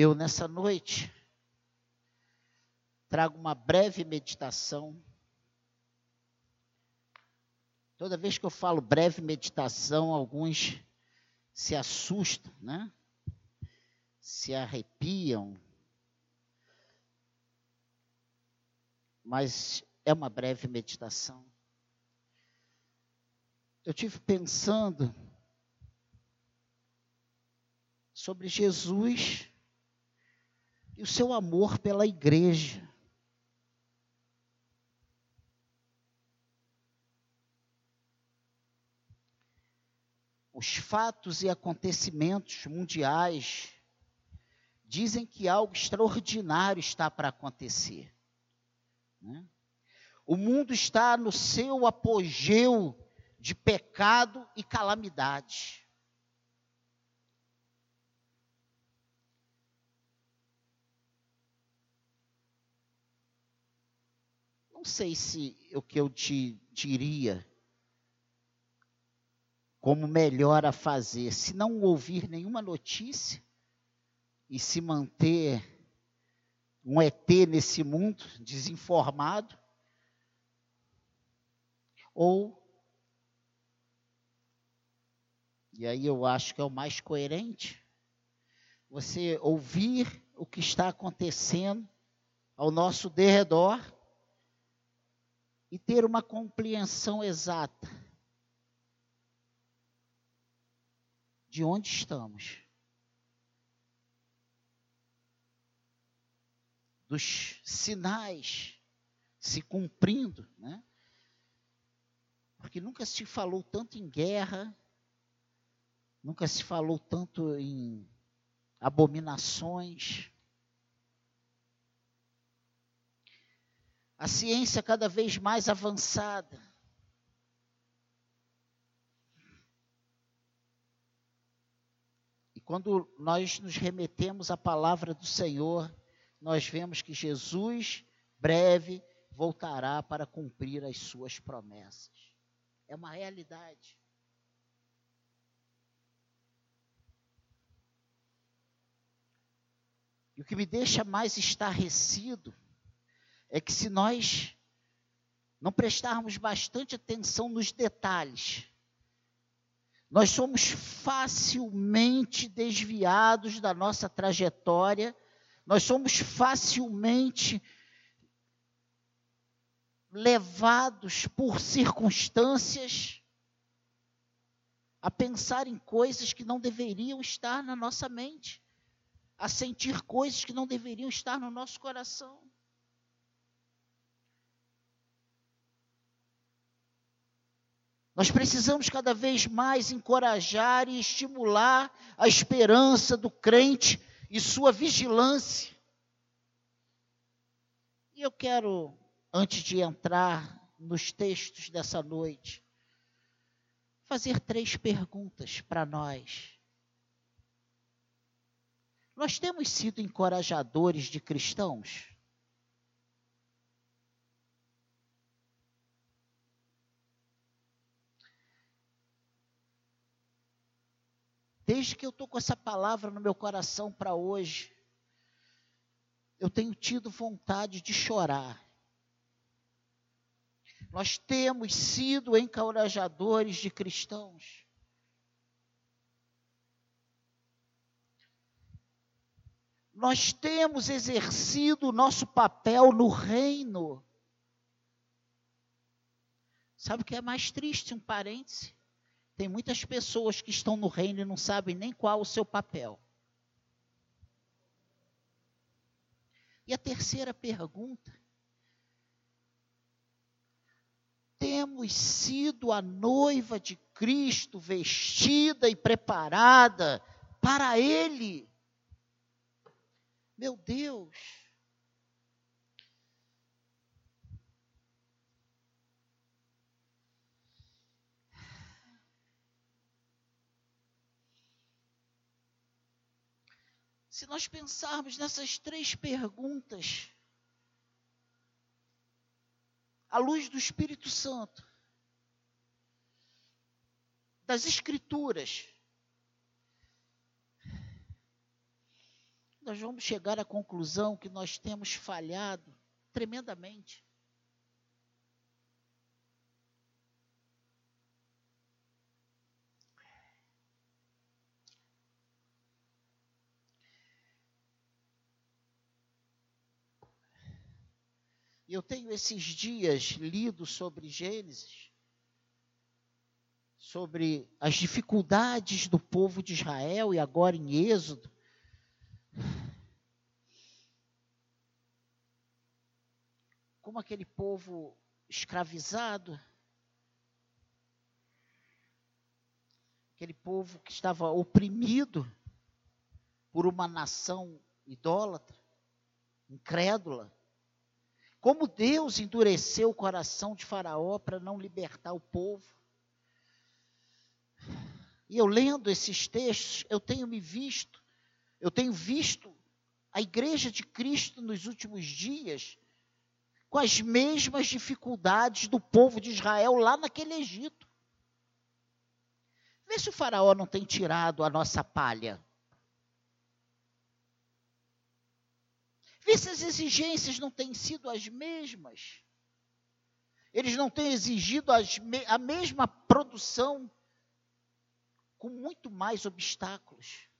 Eu, nessa noite, trago uma breve meditação. Toda vez que eu falo breve meditação, alguns se assustam, né? Se arrepiam. Mas é uma breve meditação. Eu tive pensando sobre Jesus e o seu amor pela igreja. Os fatos e acontecimentos mundiais dizem que algo extraordinário está para acontecer. Né? O mundo está no seu apogeu de pecado e calamidade. Não sei se o que eu te diria como melhor a fazer, se não ouvir nenhuma notícia e se manter um ET nesse mundo, desinformado, ou e aí eu acho que é o mais coerente, você ouvir o que está acontecendo ao nosso derredor e ter uma compreensão exata de onde estamos. Dos sinais se cumprindo, né? Porque nunca se falou tanto em guerra, nunca se falou tanto em abominações, a ciência cada vez mais avançada. E quando nós nos remetemos à palavra do Senhor, nós vemos que Jesus breve voltará para cumprir as suas promessas. É uma realidade. E o que me deixa mais estarrecido é que se nós não prestarmos bastante atenção nos detalhes, nós somos facilmente desviados da nossa trajetória, nós somos facilmente levados por circunstâncias a pensar em coisas que não deveriam estar na nossa mente, a sentir coisas que não deveriam estar no nosso coração. Nós precisamos cada vez mais encorajar e estimular a esperança do crente e sua vigilância. E eu quero, antes de entrar nos textos dessa noite, fazer três perguntas para nós. Nós temos sido encorajadores de cristãos? Desde que eu estou com essa palavra no meu coração para hoje, eu tenho tido vontade de chorar. Nós temos sido encorajadores de cristãos. Nós temos exercido o nosso papel no reino. Sabe o que é mais triste? Um parêntese. Tem muitas pessoas que estão no reino e não sabem nem qual o seu papel. E a terceira pergunta: temos sido a noiva de Cristo vestida e preparada para Ele? Meu Deus! Se nós pensarmos nessas três perguntas, à luz do Espírito Santo, das Escrituras, nós vamos chegar à conclusão que nós temos falhado tremendamente. Eu tenho esses dias lido sobre Gênesis, sobre as dificuldades do povo de Israel e agora em Êxodo. Como aquele povo escravizado, aquele povo que estava oprimido por uma nação idólatra, incrédula. Como Deus endureceu o coração de Faraó para não libertar o povo. E eu lendo esses textos, eu tenho me visto, eu tenho visto a igreja de Cristo nos últimos dias com as mesmas dificuldades do povo de Israel lá naquele Egito. Vê se o Faraó não tem tirado a nossa palha. Vê se as exigências não têm sido as mesmas. Eles não têm exigido as, a mesma produção com muito mais obstáculos.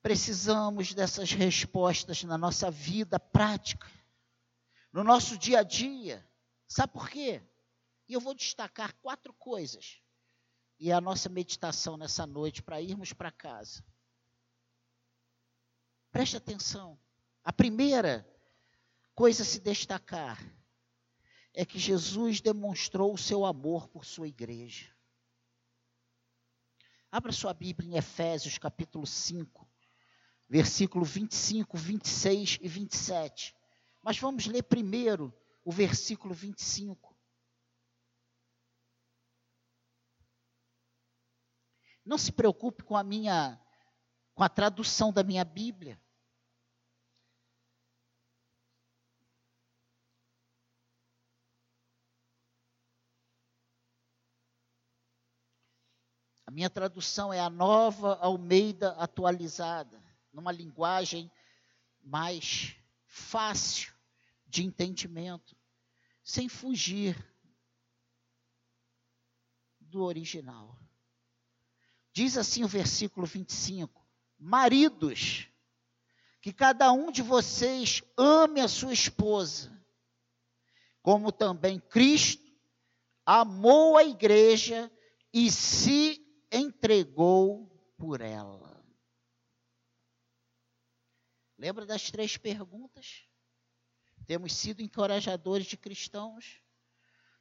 Precisamos dessas respostas na nossa vida prática, no nosso dia a dia. Sabe por quê? E eu vou destacar quatro coisas. E a nossa meditação nessa noite para irmos para casa. Preste atenção. A primeira coisa a se destacar é que Jesus demonstrou o seu amor por sua igreja. Abra sua Bíblia em Efésios capítulo 5, versículo 25, 26 e 27. Mas vamos ler primeiro o versículo 25. Não se preocupe com a minha com a tradução da minha Bíblia. A minha tradução é a nova Almeida atualizada, numa linguagem mais fácil de entendimento, sem fugir do original. Diz assim o versículo 25: Maridos, que cada um de vocês ame a sua esposa, como também Cristo amou a igreja e se entregou por ela. Lembra das três perguntas? Temos sido encorajadores de cristãos?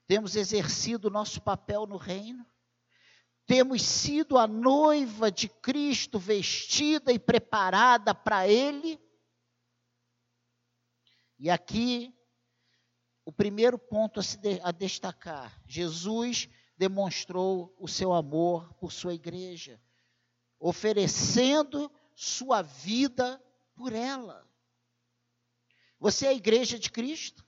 Temos exercido o nosso papel no reino? Temos sido a noiva de Cristo vestida e preparada para Ele. E aqui, o primeiro ponto a, de, a destacar: Jesus demonstrou o seu amor por sua igreja, oferecendo sua vida por ela. Você é a igreja de Cristo?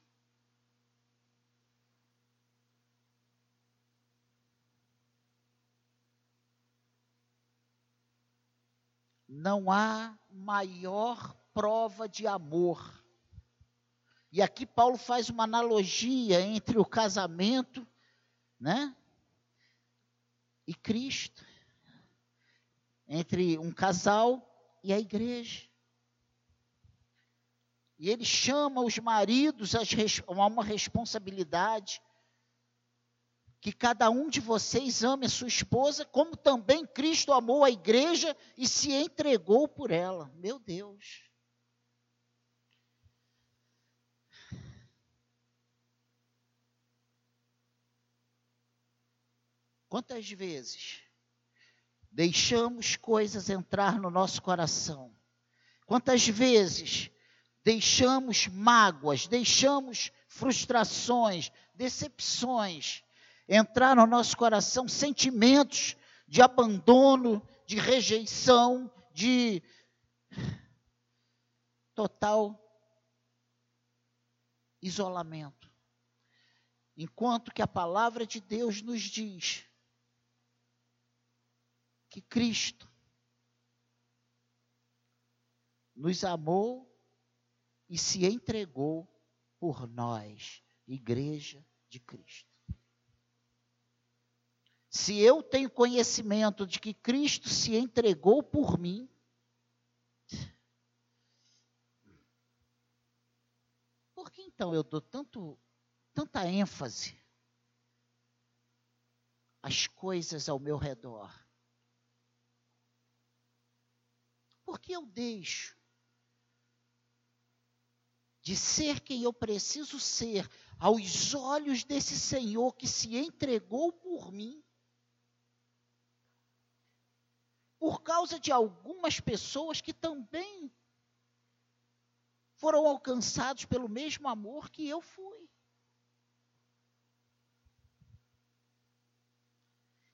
Não há maior prova de amor. E aqui Paulo faz uma analogia entre o casamento, né? E Cristo. Entre um casal e a igreja. E ele chama os maridos a uma responsabilidade que cada um de vocês ame a sua esposa, como também Cristo amou a igreja e se entregou por ela. Meu Deus. Quantas vezes deixamos coisas entrar no nosso coração? Quantas vezes deixamos mágoas, deixamos frustrações, decepções, entrar no nosso coração sentimentos de abandono, de rejeição, de total isolamento. enquanto que a palavra de Deus nos diz que Cristo nos amou e se entregou por nós, igreja de Cristo. Se eu tenho conhecimento de que Cristo se entregou por mim, por que então eu dou tanto, tanta ênfase às coisas ao meu redor? Por que eu deixo de ser quem eu preciso ser aos olhos desse Senhor que se entregou por mim? Por causa de algumas pessoas que também foram alcançados pelo mesmo amor que eu fui.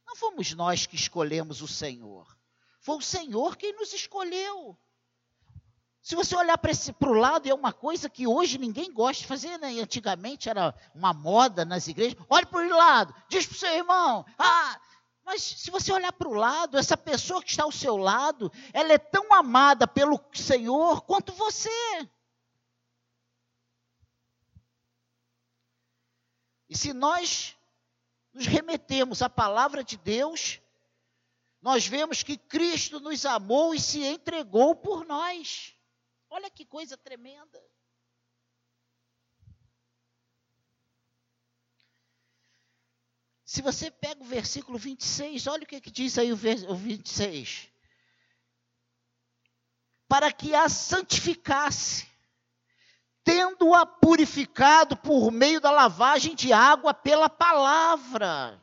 Não fomos nós que escolhemos o Senhor. Foi o Senhor quem nos escolheu. Se você olhar para o lado, é uma coisa que hoje ninguém gosta de fazer, né? antigamente era uma moda nas igrejas. Olhe para o lado, diz para o seu irmão: ah, mas se você olhar para o lado, essa pessoa que está ao seu lado, ela é tão amada pelo Senhor quanto você. E se nós nos remetemos à palavra de Deus, nós vemos que Cristo nos amou e se entregou por nós. Olha que coisa tremenda. Se você pega o versículo 26, olha o que, que diz aí o, o 26. Para que a santificasse, tendo-a purificado por meio da lavagem de água pela palavra,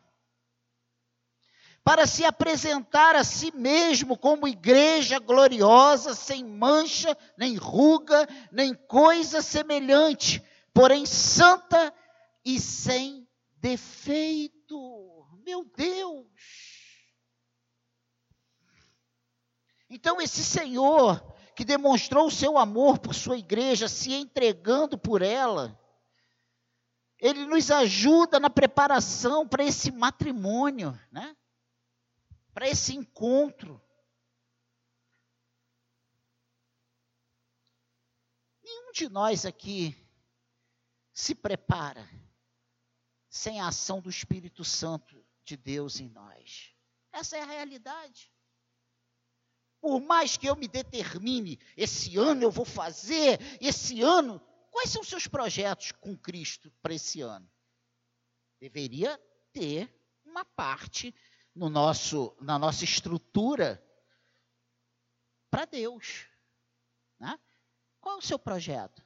para se apresentar a si mesmo como igreja gloriosa, sem mancha, nem ruga, nem coisa semelhante, porém santa e sem defeito. Meu Deus! Então, esse Senhor que demonstrou o seu amor por sua igreja, se entregando por ela, ele nos ajuda na preparação para esse matrimônio, né? Para esse encontro. Nenhum de nós aqui se prepara sem a ação do Espírito Santo de Deus em nós. Essa é a realidade. Por mais que eu me determine, esse ano eu vou fazer, esse ano, quais são os seus projetos com Cristo para esse ano? Deveria ter uma parte no nosso, na nossa estrutura para Deus. Né? Qual é o seu projeto?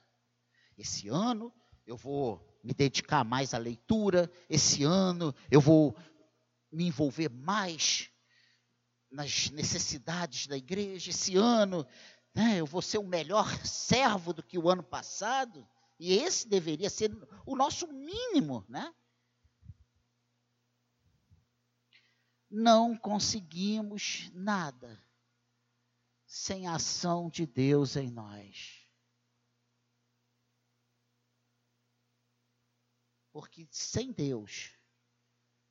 Esse ano eu vou me dedicar mais à leitura, esse ano eu vou me envolver mais nas necessidades da igreja. Esse ano né, eu vou ser um melhor servo do que o ano passado. E esse deveria ser o nosso mínimo, né? Não conseguimos nada sem a ação de Deus em nós. Porque sem Deus,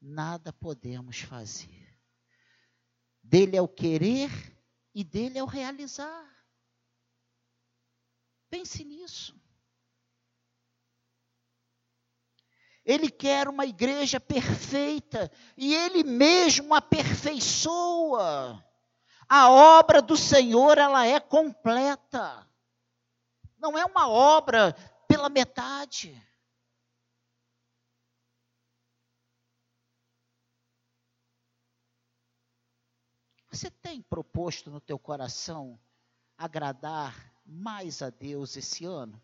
nada podemos fazer. Dele é o querer e dele é o realizar. Pense nisso. Ele quer uma igreja perfeita e ele mesmo aperfeiçoa. A obra do Senhor, ela é completa. Não é uma obra pela metade. Você tem proposto no teu coração agradar mais a Deus esse ano?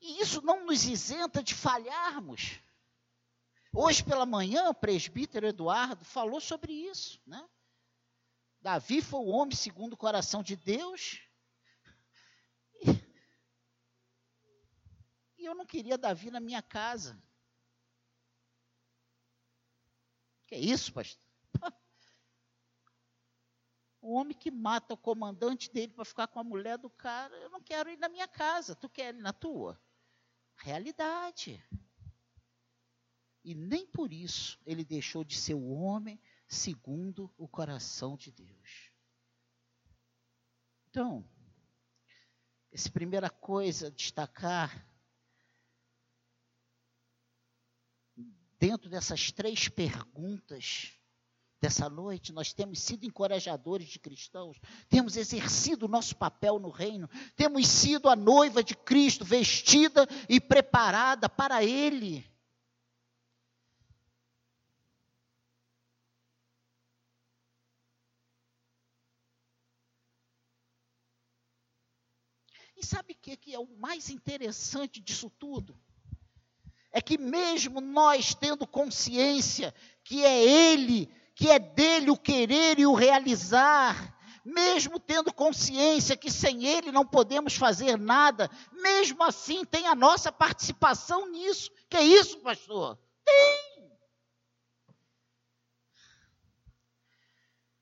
E isso não nos isenta de falharmos. Hoje pela manhã, o presbítero Eduardo falou sobre isso, né? Davi foi o homem segundo o coração de Deus. E, e eu não queria Davi na minha casa. Que é isso, pastor? O homem que mata o comandante dele para ficar com a mulher do cara, eu não quero ir na minha casa, tu quer ir na tua? Realidade. E nem por isso ele deixou de ser o homem segundo o coração de Deus. Então, essa primeira coisa a destacar dentro dessas três perguntas dessa noite, nós temos sido encorajadores de cristãos, temos exercido o nosso papel no reino, temos sido a noiva de Cristo, vestida e preparada para Ele. E sabe o que é o mais interessante disso tudo? É que mesmo nós tendo consciência que é Ele que é dele o querer e o realizar, mesmo tendo consciência que sem ele não podemos fazer nada, mesmo assim tem a nossa participação nisso. Que é isso, pastor? Tem.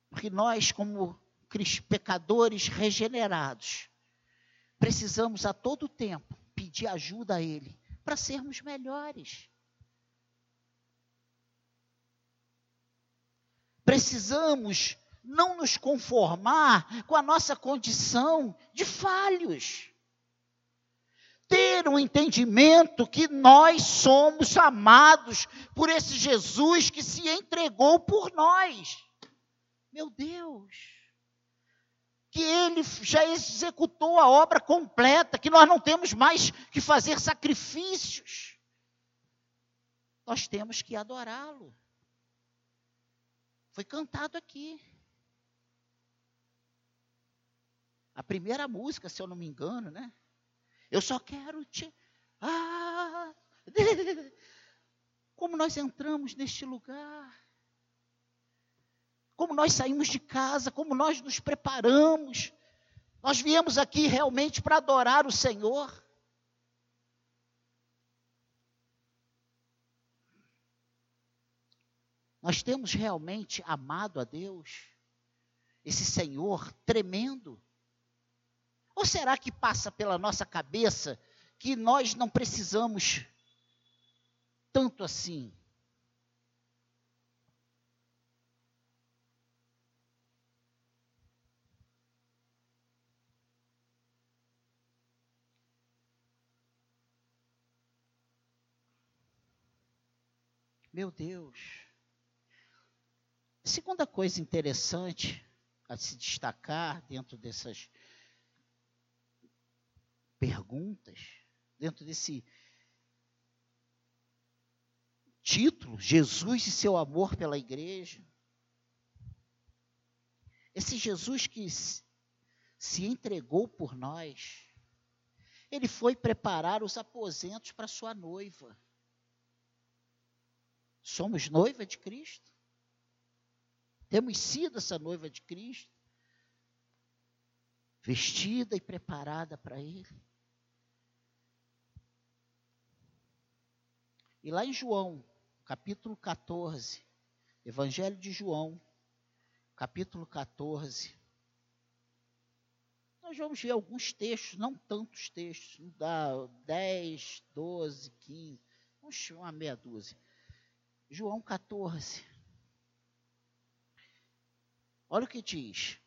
Porque nós, como pecadores regenerados, precisamos a todo tempo pedir ajuda a Ele para sermos melhores. Precisamos não nos conformar com a nossa condição de falhos. Ter um entendimento que nós somos amados por esse Jesus que se entregou por nós. Meu Deus! Que ele já executou a obra completa, que nós não temos mais que fazer sacrifícios. Nós temos que adorá-lo. Foi cantado aqui. A primeira música, se eu não me engano, né? Eu só quero te. Ah! Como nós entramos neste lugar. Como nós saímos de casa, como nós nos preparamos. Nós viemos aqui realmente para adorar o Senhor. Nós temos realmente amado a Deus? Esse Senhor tremendo? Ou será que passa pela nossa cabeça que nós não precisamos tanto assim? Meu Deus. Segunda coisa interessante a se destacar dentro dessas perguntas, dentro desse título, Jesus e seu amor pela igreja. Esse Jesus que se entregou por nós, ele foi preparar os aposentos para sua noiva. Somos noiva de Cristo. Temos sido essa noiva de Cristo, vestida e preparada para Ele. E lá em João, capítulo 14, Evangelho de João, capítulo 14, nós vamos ver alguns textos, não tantos textos, não dá 10, 12, 15, vamos uma meia dúzia. João 14. Olha o que diz.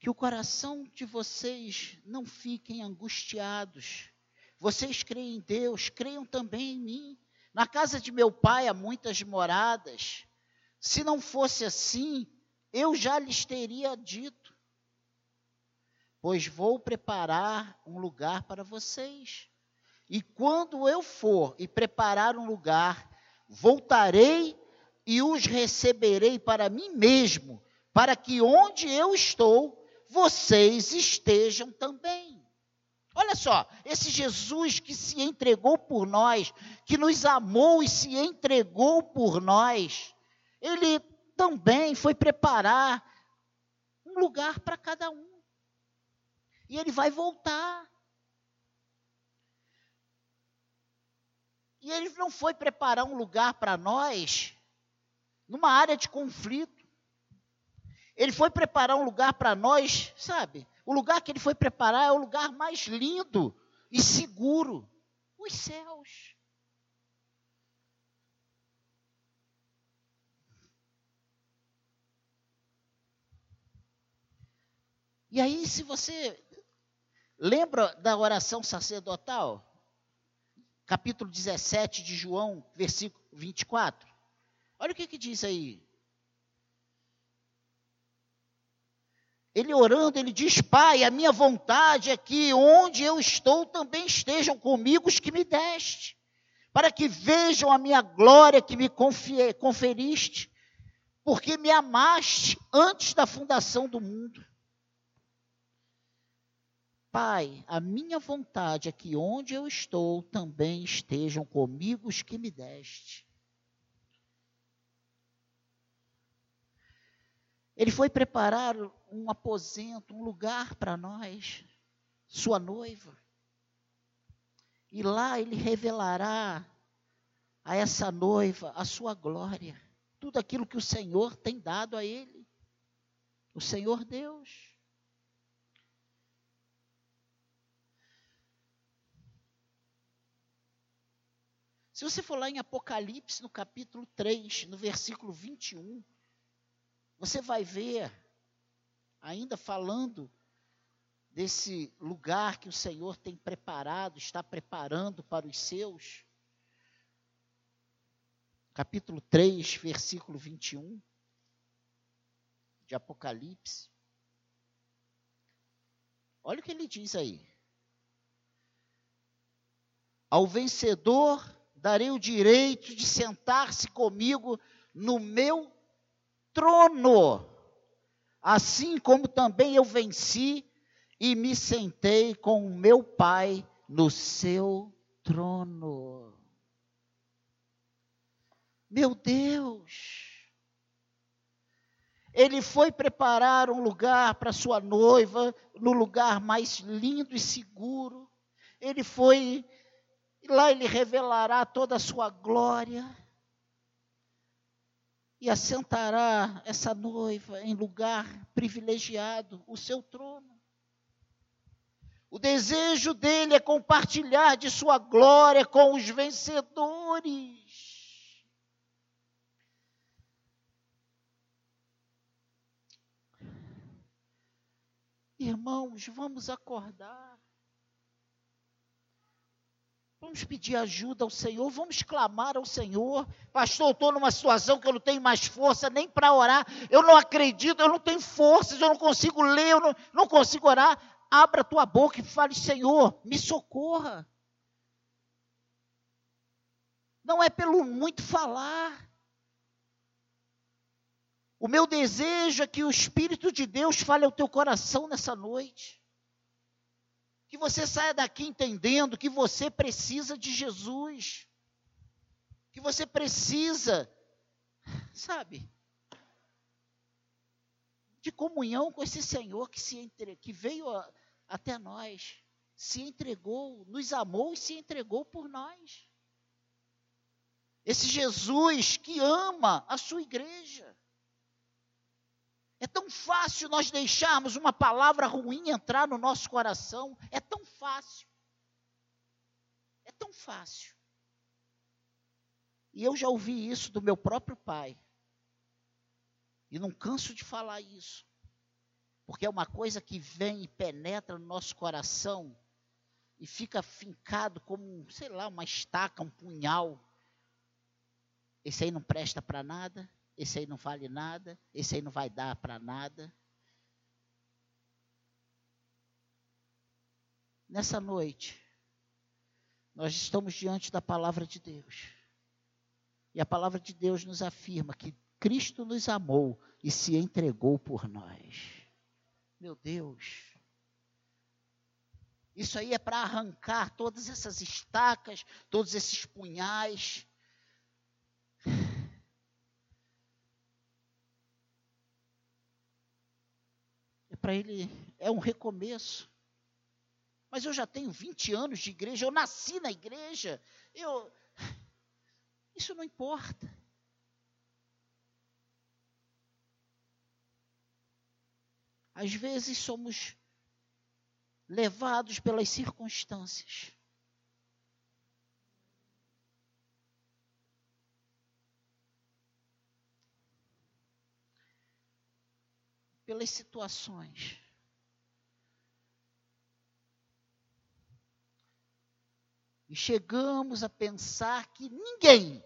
Que o coração de vocês não fiquem angustiados. Vocês creem em Deus, creiam também em mim. Na casa de meu pai há muitas moradas. Se não fosse assim, eu já lhes teria dito pois vou preparar um lugar para vocês. E quando eu for e preparar um lugar, voltarei e os receberei para mim mesmo, para que onde eu estou, vocês estejam também. Olha só, esse Jesus que se entregou por nós, que nos amou e se entregou por nós, ele também foi preparar um lugar para cada um. E ele vai voltar. E ele não foi preparar um lugar para nós numa área de conflito. Ele foi preparar um lugar para nós, sabe? O lugar que ele foi preparar é o lugar mais lindo e seguro os céus. E aí, se você lembra da oração sacerdotal, capítulo 17 de João, versículo 24, olha o que, que diz aí. Ele orando, ele diz: Pai, a minha vontade é que onde eu estou também estejam comigo os que me deste, para que vejam a minha glória que me conferiste, porque me amaste antes da fundação do mundo. Pai, a minha vontade é que onde eu estou também estejam comigo os que me deste. Ele foi preparar um aposento, um lugar para nós, sua noiva. E lá ele revelará a essa noiva a sua glória, tudo aquilo que o Senhor tem dado a ele. O Senhor Deus. Se você for lá em Apocalipse, no capítulo 3, no versículo 21, você vai ver, ainda falando desse lugar que o Senhor tem preparado, está preparando para os seus. Capítulo 3, versículo 21 de Apocalipse. Olha o que ele diz aí. Ao vencedor darei o direito de sentar-se comigo no meu trono, assim como também eu venci e me sentei com o meu Pai no seu trono. Meu Deus! Ele foi preparar um lugar para sua noiva, no lugar mais lindo e seguro. Ele foi, lá ele revelará toda a sua glória e assentará essa noiva em lugar privilegiado, o seu trono. O desejo dele é compartilhar de sua glória com os vencedores. Irmãos, vamos acordar. Vamos pedir ajuda ao Senhor, vamos clamar ao Senhor. Pastor, eu estou numa situação que eu não tenho mais força nem para orar. Eu não acredito, eu não tenho forças, eu não consigo ler, eu não, não consigo orar. Abra tua boca e fale, Senhor, me socorra. Não é pelo muito falar. O meu desejo é que o Espírito de Deus fale ao teu coração nessa noite. Que você saia daqui entendendo que você precisa de Jesus. Que você precisa, sabe, de comunhão com esse Senhor que, se entre, que veio a, até nós, se entregou, nos amou e se entregou por nós. Esse Jesus que ama a sua igreja. É tão fácil nós deixarmos uma palavra ruim entrar no nosso coração. É tão fácil. É tão fácil. E eu já ouvi isso do meu próprio pai. E não canso de falar isso. Porque é uma coisa que vem e penetra no nosso coração e fica fincado como, sei lá, uma estaca, um punhal. Esse aí não presta para nada, esse aí não vale nada, esse aí não vai dar para nada. Nessa noite, nós estamos diante da palavra de Deus. E a palavra de Deus nos afirma que Cristo nos amou e se entregou por nós. Meu Deus. Isso aí é para arrancar todas essas estacas, todos esses punhais, para ele é um recomeço. Mas eu já tenho 20 anos de igreja, eu nasci na igreja. Eu Isso não importa. Às vezes somos levados pelas circunstâncias. Pelas situações. E chegamos a pensar que ninguém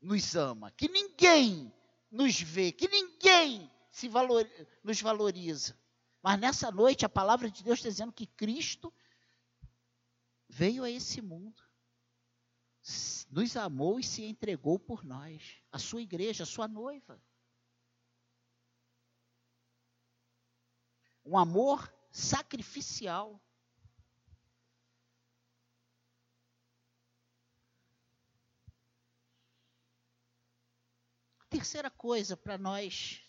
nos ama, que ninguém nos vê, que ninguém se valor, nos valoriza. Mas nessa noite a palavra de Deus está dizendo que Cristo veio a esse mundo, nos amou e se entregou por nós, a sua igreja, a sua noiva. Um amor sacrificial. terceira coisa para nós,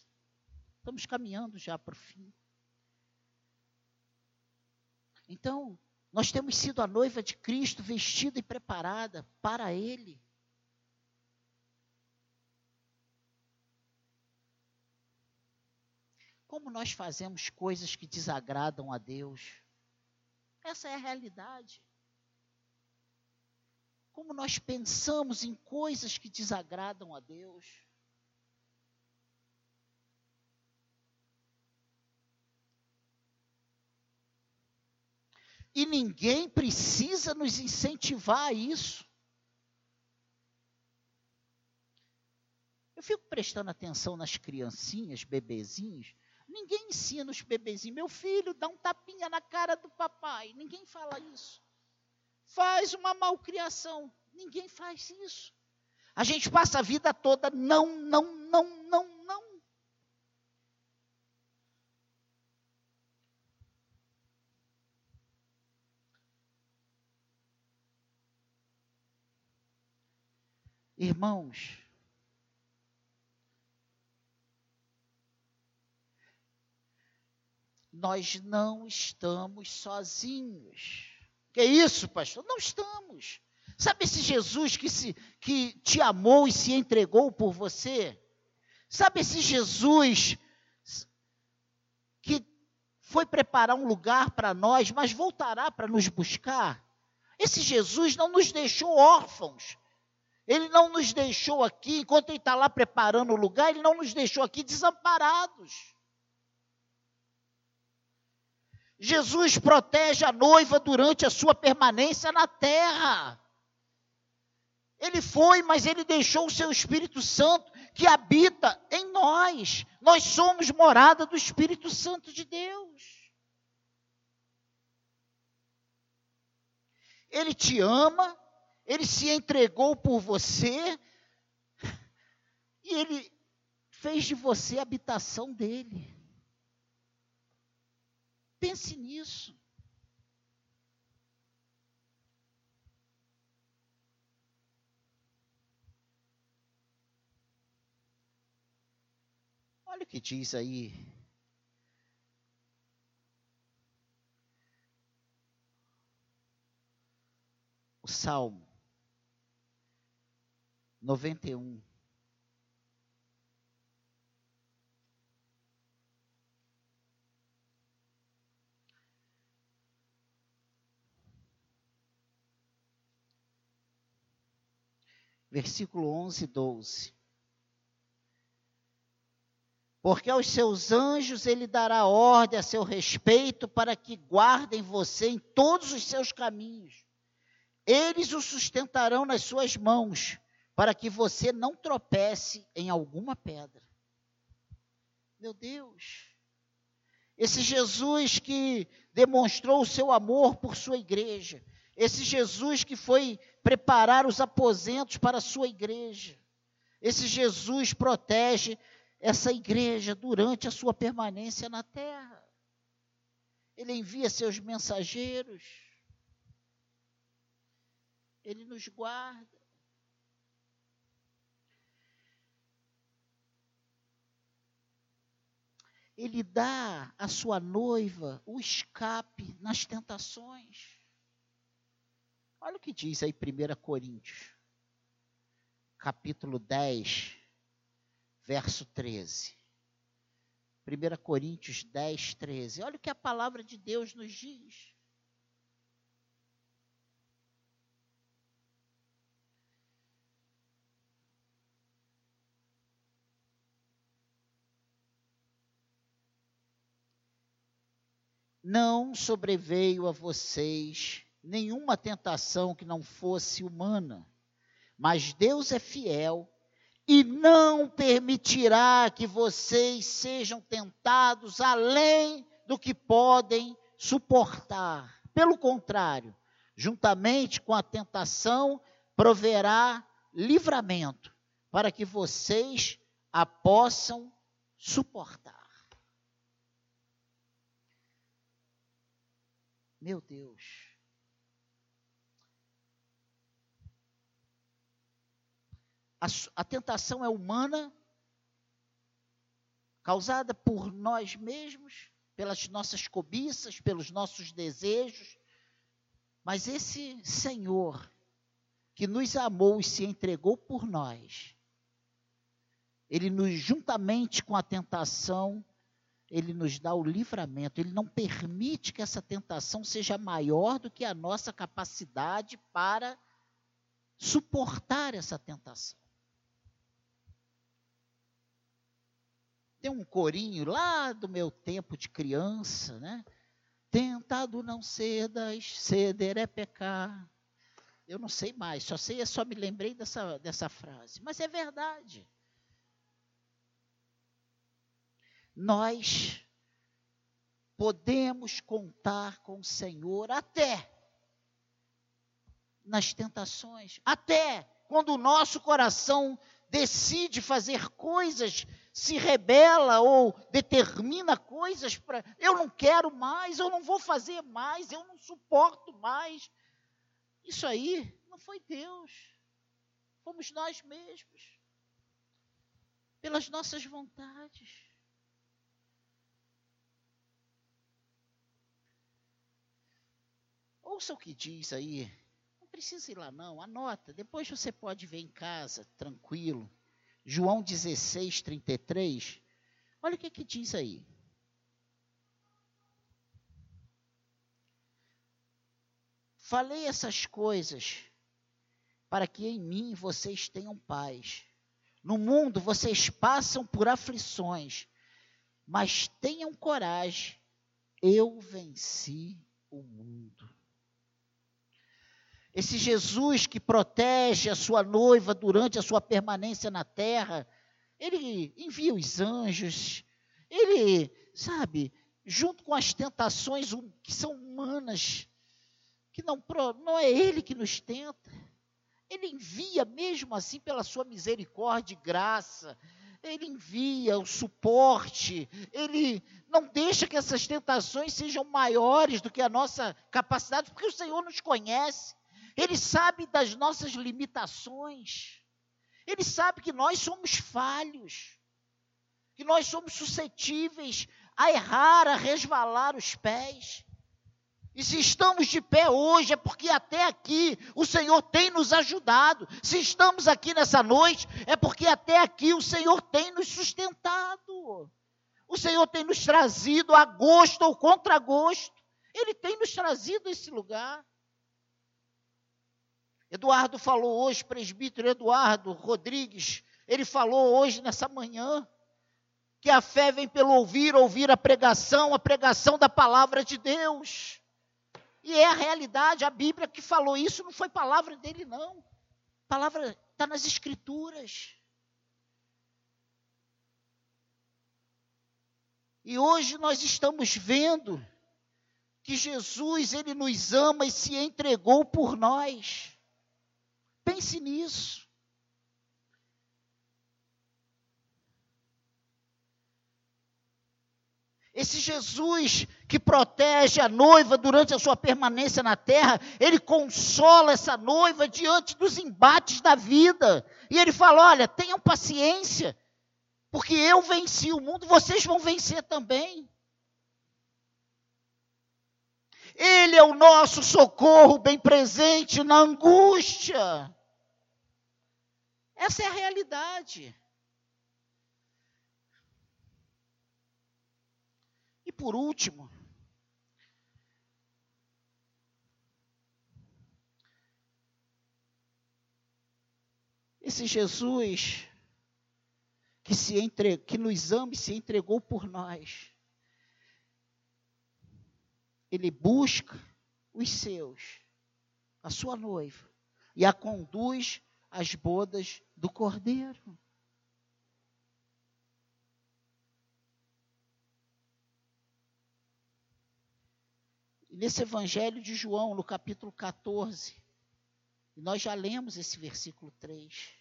estamos caminhando já para o fim. Então, nós temos sido a noiva de Cristo, vestida e preparada para Ele. Como nós fazemos coisas que desagradam a Deus? Essa é a realidade. Como nós pensamos em coisas que desagradam a Deus? E ninguém precisa nos incentivar a isso. Eu fico prestando atenção nas criancinhas, bebezinhos. Ninguém ensina os bebezinhos, meu filho, dá um tapinha na cara do papai. Ninguém fala isso. Faz uma malcriação. Ninguém faz isso. A gente passa a vida toda não, não, não, não, Irmãos, nós não estamos sozinhos. Que isso, pastor? Não estamos. Sabe esse Jesus que, se, que te amou e se entregou por você? Sabe esse Jesus que foi preparar um lugar para nós, mas voltará para nos buscar? Esse Jesus não nos deixou órfãos. Ele não nos deixou aqui, enquanto Ele está lá preparando o lugar, Ele não nos deixou aqui desamparados. Jesus protege a noiva durante a sua permanência na terra. Ele foi, mas ele deixou o seu Espírito Santo que habita em nós. Nós somos morada do Espírito Santo de Deus. Ele te ama, ele se entregou por você e ele fez de você a habitação dele. Pense nisso. Olha o que diz aí o Salmo 91. Versículo 11 e 12. Porque aos seus anjos ele dará ordem a seu respeito para que guardem você em todos os seus caminhos. Eles o sustentarão nas suas mãos para que você não tropece em alguma pedra. Meu Deus, esse Jesus que demonstrou o seu amor por sua igreja, esse Jesus que foi preparar os aposentos para a sua igreja, esse Jesus protege essa igreja durante a sua permanência na terra. Ele envia seus mensageiros, ele nos guarda. ele dá à sua noiva o escape nas tentações. Olha o que diz aí 1 Coríntios. capítulo 10, verso 13. 1 Coríntios 10, 13. Olha o que a palavra de Deus nos diz. Não sobreveio a vocês nenhuma tentação que não fosse humana, mas Deus é fiel e não permitirá que vocês sejam tentados além do que podem suportar. Pelo contrário, juntamente com a tentação, proverá livramento para que vocês a possam suportar. Meu Deus. A, a tentação é humana, causada por nós mesmos, pelas nossas cobiças, pelos nossos desejos. Mas esse Senhor, que nos amou e se entregou por nós, ele nos, juntamente com a tentação, ele nos dá o livramento, ele não permite que essa tentação seja maior do que a nossa capacidade para suportar essa tentação. Tem um corinho lá do meu tempo de criança, né? Tentado não cedas, ceder é pecar. Eu não sei mais, só sei, só me lembrei dessa, dessa frase. Mas é verdade. Nós podemos contar com o Senhor até nas tentações, até quando o nosso coração decide fazer coisas se rebela ou determina coisas para. Eu não quero mais, eu não vou fazer mais, eu não suporto mais. Isso aí não foi Deus. Fomos nós mesmos. Pelas nossas vontades. Ouça o que diz aí. Precisa ir lá, não. Anota. Depois você pode ver em casa, tranquilo. João 16, 33. Olha o que, que diz aí. Falei essas coisas para que em mim vocês tenham paz. No mundo vocês passam por aflições, mas tenham coragem, eu venci o mundo. Esse Jesus que protege a sua noiva durante a sua permanência na terra, ele envia os anjos, ele, sabe, junto com as tentações que são humanas, que não, não é ele que nos tenta, ele envia mesmo assim pela sua misericórdia e graça, ele envia o suporte, ele não deixa que essas tentações sejam maiores do que a nossa capacidade, porque o Senhor nos conhece. Ele sabe das nossas limitações. Ele sabe que nós somos falhos, que nós somos suscetíveis a errar, a resvalar os pés. E se estamos de pé hoje é porque até aqui o Senhor tem nos ajudado. Se estamos aqui nessa noite é porque até aqui o Senhor tem nos sustentado. O Senhor tem nos trazido a gosto ou contra gosto. Ele tem nos trazido esse lugar. Eduardo falou hoje, presbítero Eduardo Rodrigues, ele falou hoje nessa manhã que a fé vem pelo ouvir, ouvir a pregação, a pregação da palavra de Deus. E é a realidade, a Bíblia que falou isso não foi palavra dele, não. A palavra está nas Escrituras. E hoje nós estamos vendo que Jesus, ele nos ama e se entregou por nós. Pense nisso. Esse Jesus que protege a noiva durante a sua permanência na terra, ele consola essa noiva diante dos embates da vida. E ele fala: olha, tenham paciência, porque eu venci o mundo, vocês vão vencer também. Ele é o nosso socorro bem presente na angústia. Essa é a realidade. E por último, esse Jesus que se entre, que nos ama e se entregou por nós. Ele busca os seus, a sua noiva, e a conduz às bodas do Cordeiro. Nesse Evangelho de João, no capítulo 14, e nós já lemos esse versículo 3.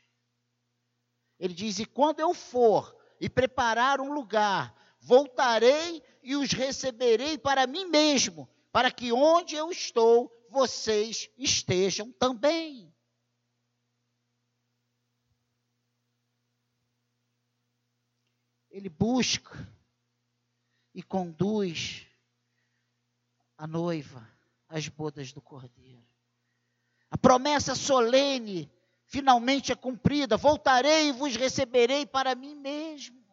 Ele diz: E quando eu for e preparar um lugar, voltarei e os receberei para mim mesmo, para que onde eu estou, vocês estejam também. Ele busca e conduz a noiva às bodas do cordeiro. A promessa solene finalmente é cumprida. Voltarei e vos receberei para mim mesmo.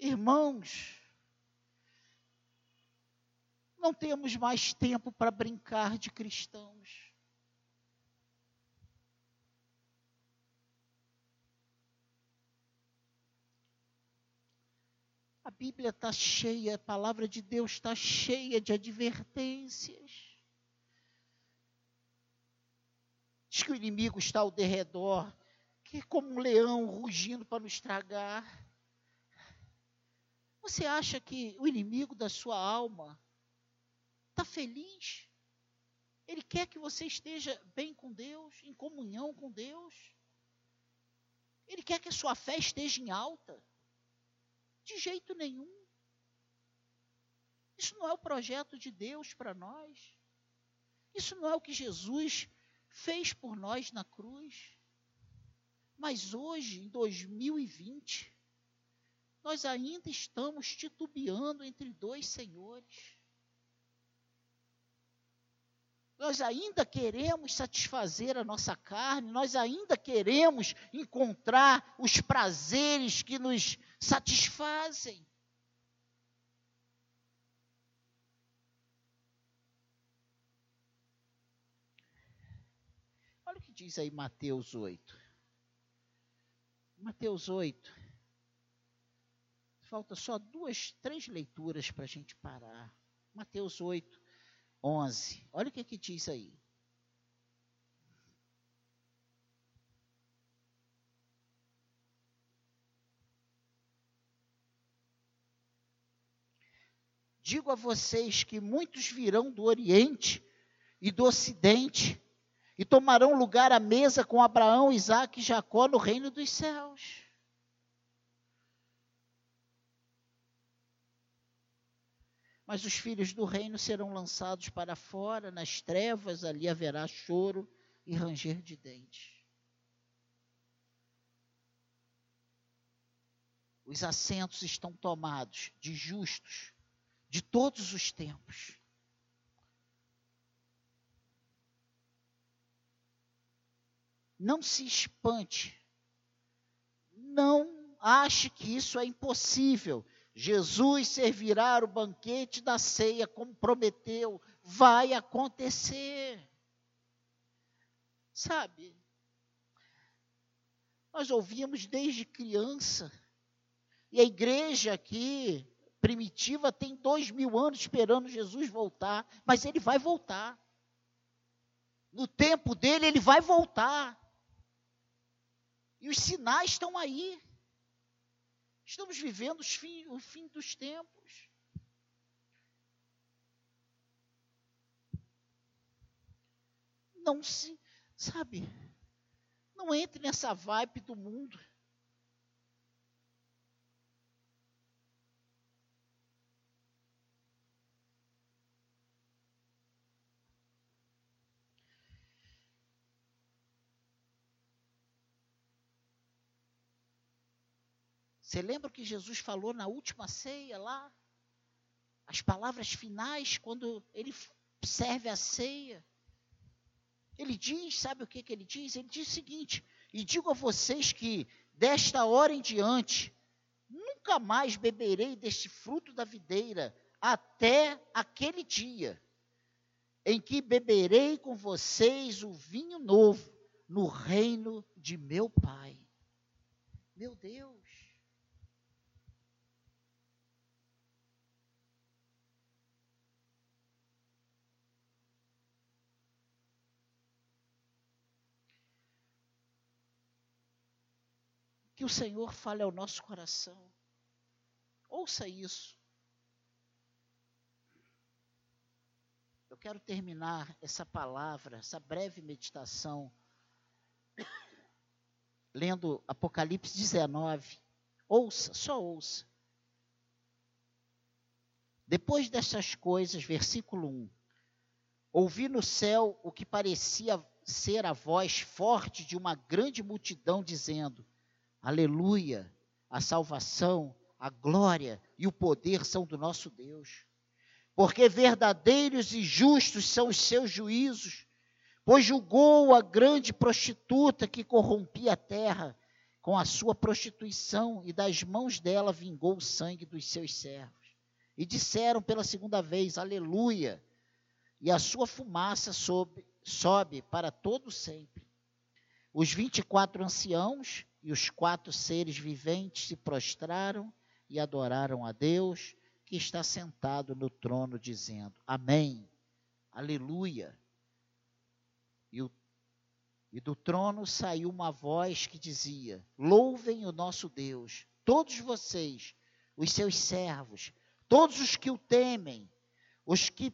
Irmãos, não temos mais tempo para brincar de cristãos. A Bíblia está cheia, a palavra de Deus está cheia de advertências. Diz que o inimigo está ao derredor, que é como um leão rugindo para nos estragar. Você acha que o inimigo da sua alma está feliz? Ele quer que você esteja bem com Deus, em comunhão com Deus. Ele quer que a sua fé esteja em alta. De jeito nenhum. Isso não é o projeto de Deus para nós. Isso não é o que Jesus fez por nós na cruz. Mas hoje, em 2020, nós ainda estamos titubeando entre dois senhores. Nós ainda queremos satisfazer a nossa carne, nós ainda queremos encontrar os prazeres que nos satisfazem. Olha o que diz aí Mateus 8. Mateus 8. Falta só duas, três leituras para a gente parar. Mateus 8, 11. Olha o que, que diz aí. Digo a vocês que muitos virão do Oriente e do Ocidente e tomarão lugar à mesa com Abraão, Isaac e Jacó no reino dos céus. Mas os filhos do reino serão lançados para fora, nas trevas, ali haverá choro e ranger de dentes. Os assentos estão tomados de justos de todos os tempos. Não se espante. Não ache que isso é impossível. Jesus servirá o banquete da ceia como prometeu. Vai acontecer. Sabe? Nós ouvimos desde criança. E a igreja aqui, primitiva tem dois mil anos esperando Jesus voltar, mas ele vai voltar. No tempo dele, ele vai voltar. E os sinais estão aí. Estamos vivendo fim, o fim dos tempos. Não se, sabe, não entre nessa vibe do mundo. Você lembra o que Jesus falou na última ceia lá? As palavras finais, quando ele serve a ceia. Ele diz, sabe o que, que ele diz? Ele diz o seguinte: E digo a vocês que, desta hora em diante, nunca mais beberei deste fruto da videira, até aquele dia em que beberei com vocês o vinho novo no reino de meu Pai. Meu Deus. Que o Senhor fale ao nosso coração. Ouça isso. Eu quero terminar essa palavra, essa breve meditação, lendo Apocalipse 19. Ouça, só ouça. Depois dessas coisas, versículo 1. Ouvi no céu o que parecia ser a voz forte de uma grande multidão dizendo: Aleluia! A salvação, a glória e o poder são do nosso Deus. Porque verdadeiros e justos são os seus juízos, pois julgou a grande prostituta que corrompia a terra com a sua prostituição, e das mãos dela vingou o sangue dos seus servos. E disseram pela segunda vez: Aleluia! E a sua fumaça sobe, sobe para todo sempre. Os vinte e quatro anciãos e os quatro seres viventes se prostraram e adoraram a Deus, que está sentado no trono, dizendo: Amém, Aleluia. E, o, e do trono saiu uma voz que dizia: Louvem o nosso Deus, todos vocês, os seus servos, todos os que o temem, os que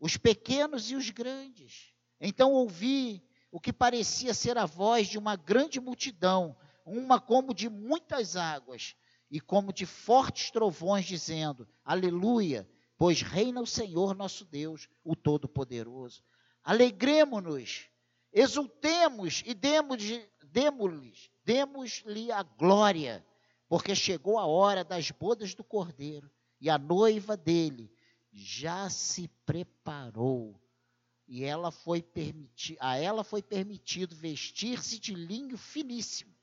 os pequenos e os grandes. Então ouvi o que parecia ser a voz de uma grande multidão, uma como de muitas águas, e como de fortes trovões, dizendo: Aleluia, pois reina o Senhor nosso Deus, o Todo-Poderoso. Alegremos-nos, exultemos e demos-lhe demos, a glória, porque chegou a hora das bodas do Cordeiro, e a noiva dele já se preparou e ela foi a ela foi permitido vestir-se de linho finíssimo,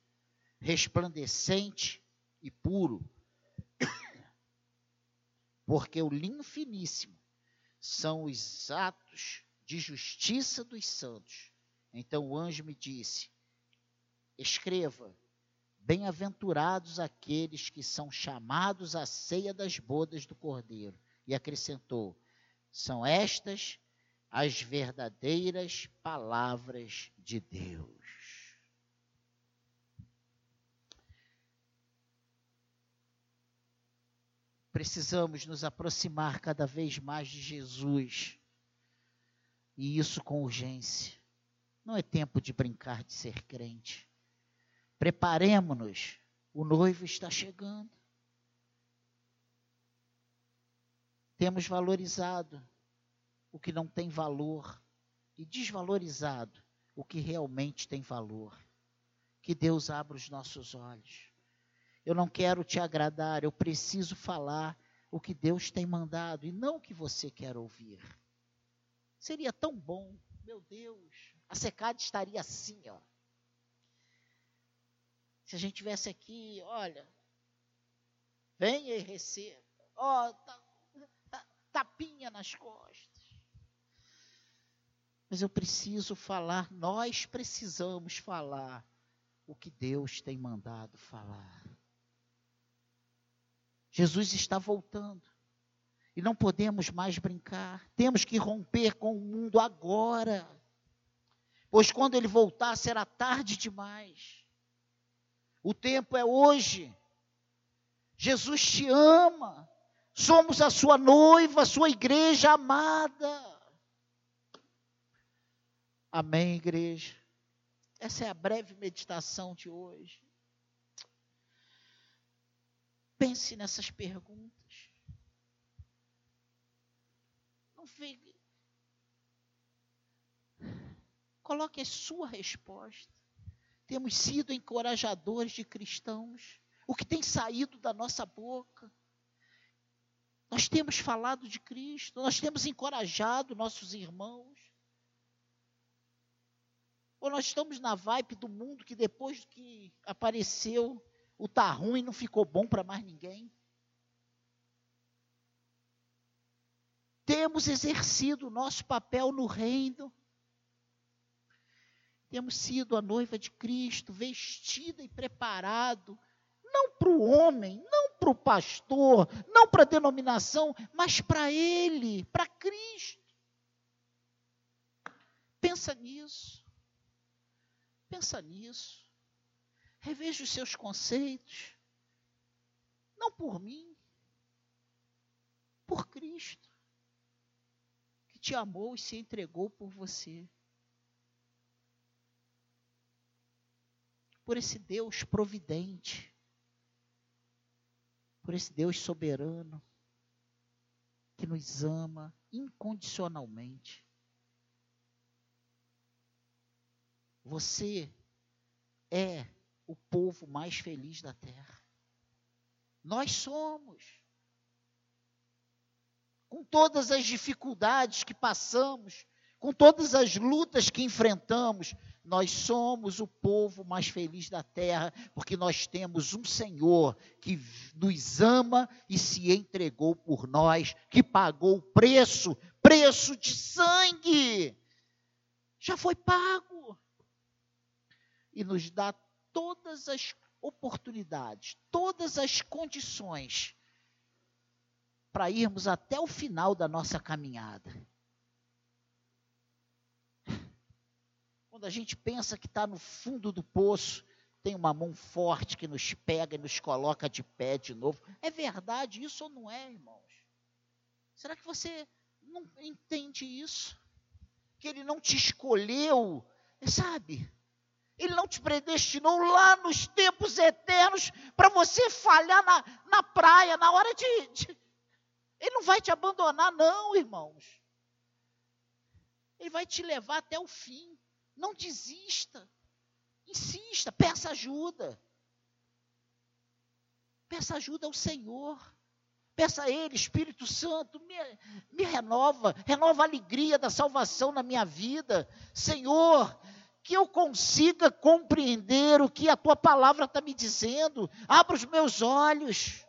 resplandecente e puro. Porque o linho finíssimo são os atos de justiça dos santos. Então o anjo me disse: Escreva: Bem-aventurados aqueles que são chamados à ceia das bodas do Cordeiro. E acrescentou: São estas as verdadeiras palavras de Deus. Precisamos nos aproximar cada vez mais de Jesus. E isso com urgência. Não é tempo de brincar de ser crente. Preparemos-nos. O noivo está chegando. Temos valorizado o que não tem valor e desvalorizado o que realmente tem valor. Que Deus abra os nossos olhos. Eu não quero te agradar, eu preciso falar o que Deus tem mandado e não o que você quer ouvir. Seria tão bom, meu Deus, a secade estaria assim, ó. Se a gente tivesse aqui, olha, venha e receba, ó, tá, tá, tapinha nas costas. Mas eu preciso falar, nós precisamos falar o que Deus tem mandado falar. Jesus está voltando. E não podemos mais brincar. Temos que romper com o mundo agora. Pois quando ele voltar será tarde demais. O tempo é hoje. Jesus te ama. Somos a sua noiva, a sua igreja amada. Amém, igreja? Essa é a breve meditação de hoje. Pense nessas perguntas. Não fique. Coloque a sua resposta. Temos sido encorajadores de cristãos. O que tem saído da nossa boca? Nós temos falado de Cristo, nós temos encorajado nossos irmãos. Ou nós estamos na vibe do mundo que depois que apareceu, o tá ruim não ficou bom para mais ninguém. Temos exercido o nosso papel no reino. Temos sido a noiva de Cristo, vestida e preparado, não para o homem, não para o pastor, não para a denominação, mas para Ele, para Cristo. Pensa nisso. Pensa nisso. Reveja os seus conceitos. Não por mim, por Cristo, que te amou e se entregou por você. Por esse Deus providente por esse Deus soberano que nos ama incondicionalmente. Você é o povo mais feliz da terra. Nós somos. Com todas as dificuldades que passamos, com todas as lutas que enfrentamos, nós somos o povo mais feliz da terra, porque nós temos um Senhor que nos ama e se entregou por nós, que pagou o preço preço de sangue. Já foi pago. E nos dá todas as oportunidades, todas as condições para irmos até o final da nossa caminhada. Quando a gente pensa que está no fundo do poço, tem uma mão forte que nos pega e nos coloca de pé de novo. É verdade isso ou não é, irmãos? Será que você não entende isso? Que ele não te escolheu, sabe? Ele não te predestinou lá nos tempos eternos para você falhar na, na praia, na hora de, de. Ele não vai te abandonar, não, irmãos. Ele vai te levar até o fim. Não desista. Insista, peça ajuda. Peça ajuda ao Senhor. Peça a Ele, Espírito Santo, me, me renova, renova a alegria da salvação na minha vida. Senhor, que eu consiga compreender o que a tua palavra está me dizendo. Abra os meus olhos.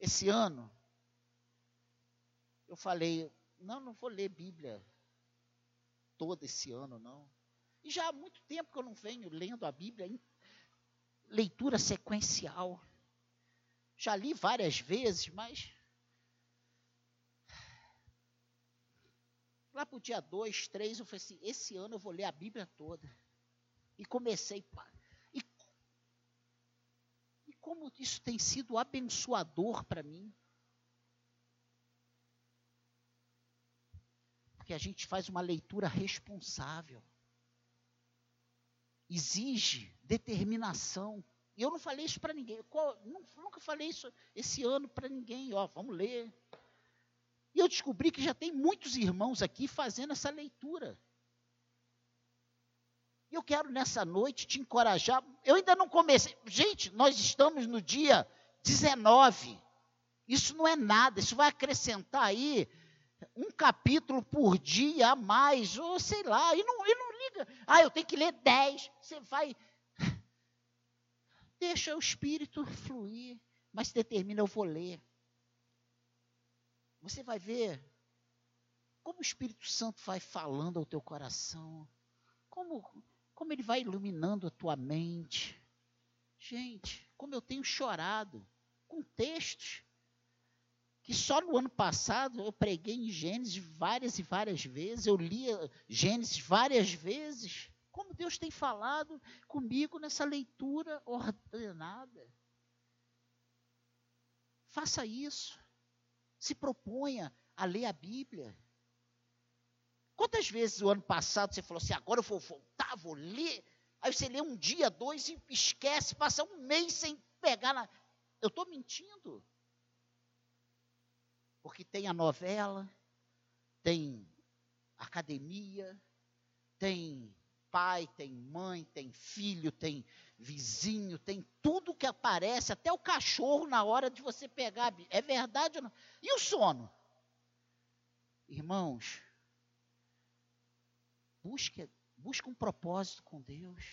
Esse ano, eu falei, não, não vou ler Bíblia todo esse ano, não. E já há muito tempo que eu não venho lendo a Bíblia em leitura sequencial. Já li várias vezes, mas. Lá para o dia 2, 3, eu falei assim: esse ano eu vou ler a Bíblia toda. E comecei. E, e como isso tem sido abençoador para mim. porque a gente faz uma leitura responsável. Exige determinação. E eu não falei isso para ninguém. Eu nunca falei isso esse ano para ninguém. Ó, vamos ler. E eu descobri que já tem muitos irmãos aqui fazendo essa leitura. E eu quero nessa noite te encorajar. Eu ainda não comecei. Gente, nós estamos no dia 19. Isso não é nada. Isso vai acrescentar aí um capítulo por dia a mais, ou sei lá, e não, e não liga. Ah, eu tenho que ler dez. Você vai. Deixa o espírito fluir, mas determina, eu vou ler. Você vai ver como o Espírito Santo vai falando ao teu coração, como, como ele vai iluminando a tua mente. Gente, como eu tenho chorado com textos que só no ano passado eu preguei em Gênesis várias e várias vezes, eu lia Gênesis várias vezes. Como Deus tem falado comigo nessa leitura ordenada. Faça isso. Se proponha a ler a Bíblia. Quantas vezes o ano passado você falou assim, agora eu vou voltar, vou ler. Aí você lê um dia, dois e esquece, passa um mês sem pegar na. Eu estou mentindo. Porque tem a novela, tem academia, tem pai, tem mãe, tem filho, tem vizinho, tem tudo que aparece, até o cachorro na hora de você pegar. É verdade ou não? E o sono? Irmãos, busque, busque um propósito com Deus.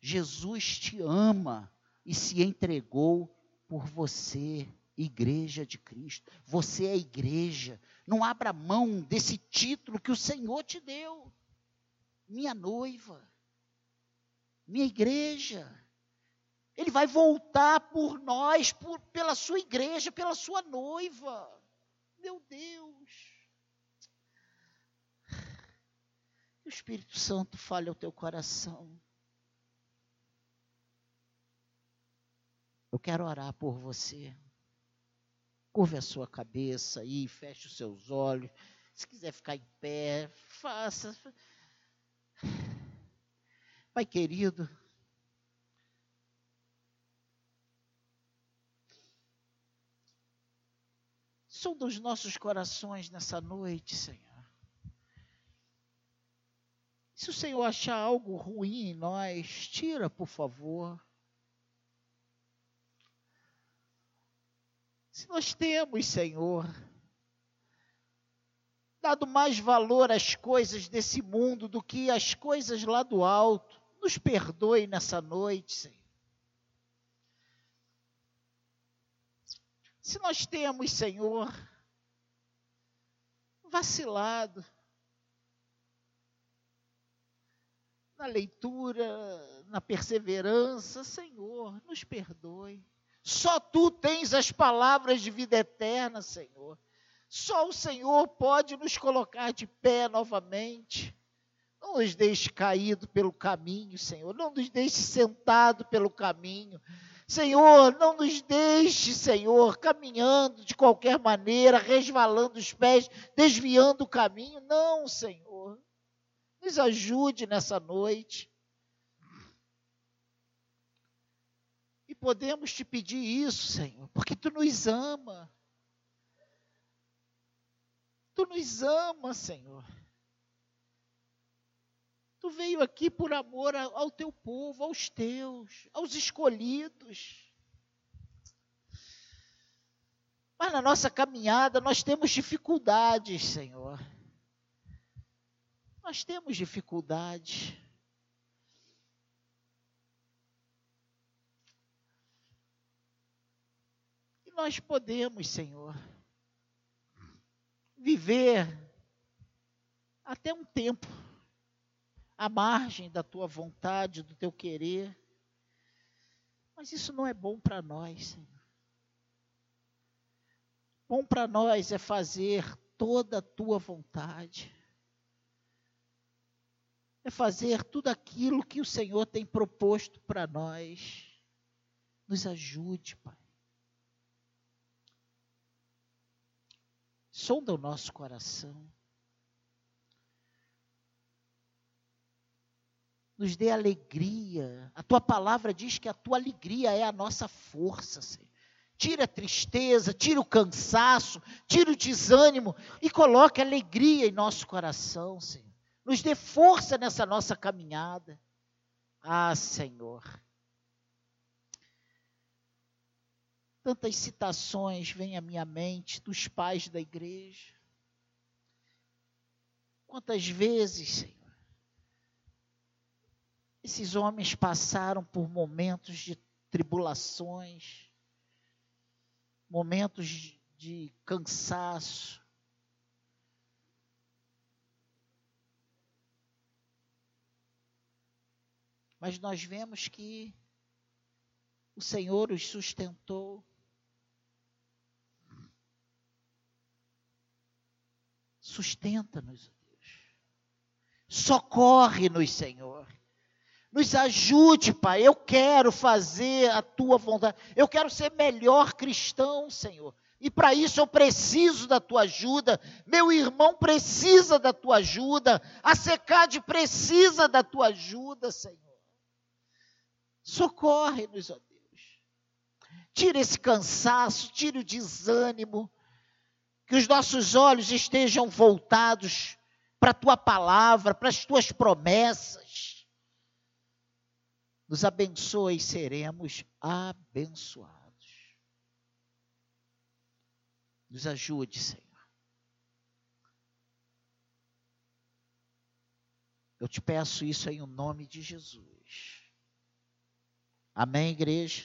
Jesus te ama e se entregou por você, igreja de Cristo. Você é igreja. Não abra mão desse título que o Senhor te deu. Minha noiva minha igreja. Ele vai voltar por nós, por, pela sua igreja, pela sua noiva. Meu Deus. Que o Espírito Santo fale ao teu coração. Eu quero orar por você. Curve a sua cabeça aí, feche os seus olhos. Se quiser ficar em pé, faça. Pai querido, são dos nossos corações nessa noite, Senhor. Se o Senhor achar algo ruim em nós, tira, por favor. Se nós temos, Senhor, dado mais valor às coisas desse mundo do que às coisas lá do alto, nos perdoe nessa noite, Senhor. Se nós temos, Senhor, vacilado na leitura, na perseverança, Senhor, nos perdoe. Só tu tens as palavras de vida eterna, Senhor. Só o Senhor pode nos colocar de pé novamente. Não nos deixe caído pelo caminho, Senhor. Não nos deixe sentado pelo caminho. Senhor, não nos deixe, Senhor, caminhando de qualquer maneira, resvalando os pés, desviando o caminho. Não, Senhor. Nos ajude nessa noite. E podemos te pedir isso, Senhor, porque tu nos ama. Tu nos ama, Senhor. Tu veio aqui por amor ao teu povo, aos teus, aos escolhidos. Mas na nossa caminhada nós temos dificuldades, Senhor. Nós temos dificuldades. E nós podemos, Senhor, viver até um tempo à margem da tua vontade, do teu querer. Mas isso não é bom para nós, Senhor. Bom para nós é fazer toda a tua vontade. É fazer tudo aquilo que o Senhor tem proposto para nós. Nos ajude, Pai. Sonda o nosso coração. Nos dê alegria. A tua palavra diz que a tua alegria é a nossa força, Senhor. Tira a tristeza, tira o cansaço, tira o desânimo e coloque alegria em nosso coração, Senhor. Nos dê força nessa nossa caminhada. Ah, Senhor. Tantas citações vêm à minha mente dos pais da igreja. Quantas vezes, Senhor, esses homens passaram por momentos de tribulações, momentos de cansaço. Mas nós vemos que o Senhor os sustentou. Sustenta-nos, Deus. Socorre-nos, Senhor. Nos ajude, Pai. Eu quero fazer a tua vontade. Eu quero ser melhor cristão, Senhor. E para isso eu preciso da tua ajuda. Meu irmão precisa da tua ajuda. A secade precisa da tua ajuda, Senhor. Socorre-nos, ó Deus. Tira esse cansaço, tira o desânimo. Que os nossos olhos estejam voltados para a tua palavra, para as tuas promessas. Nos abençoe e seremos abençoados. Nos ajude, Senhor. Eu te peço isso em nome de Jesus. Amém, igreja?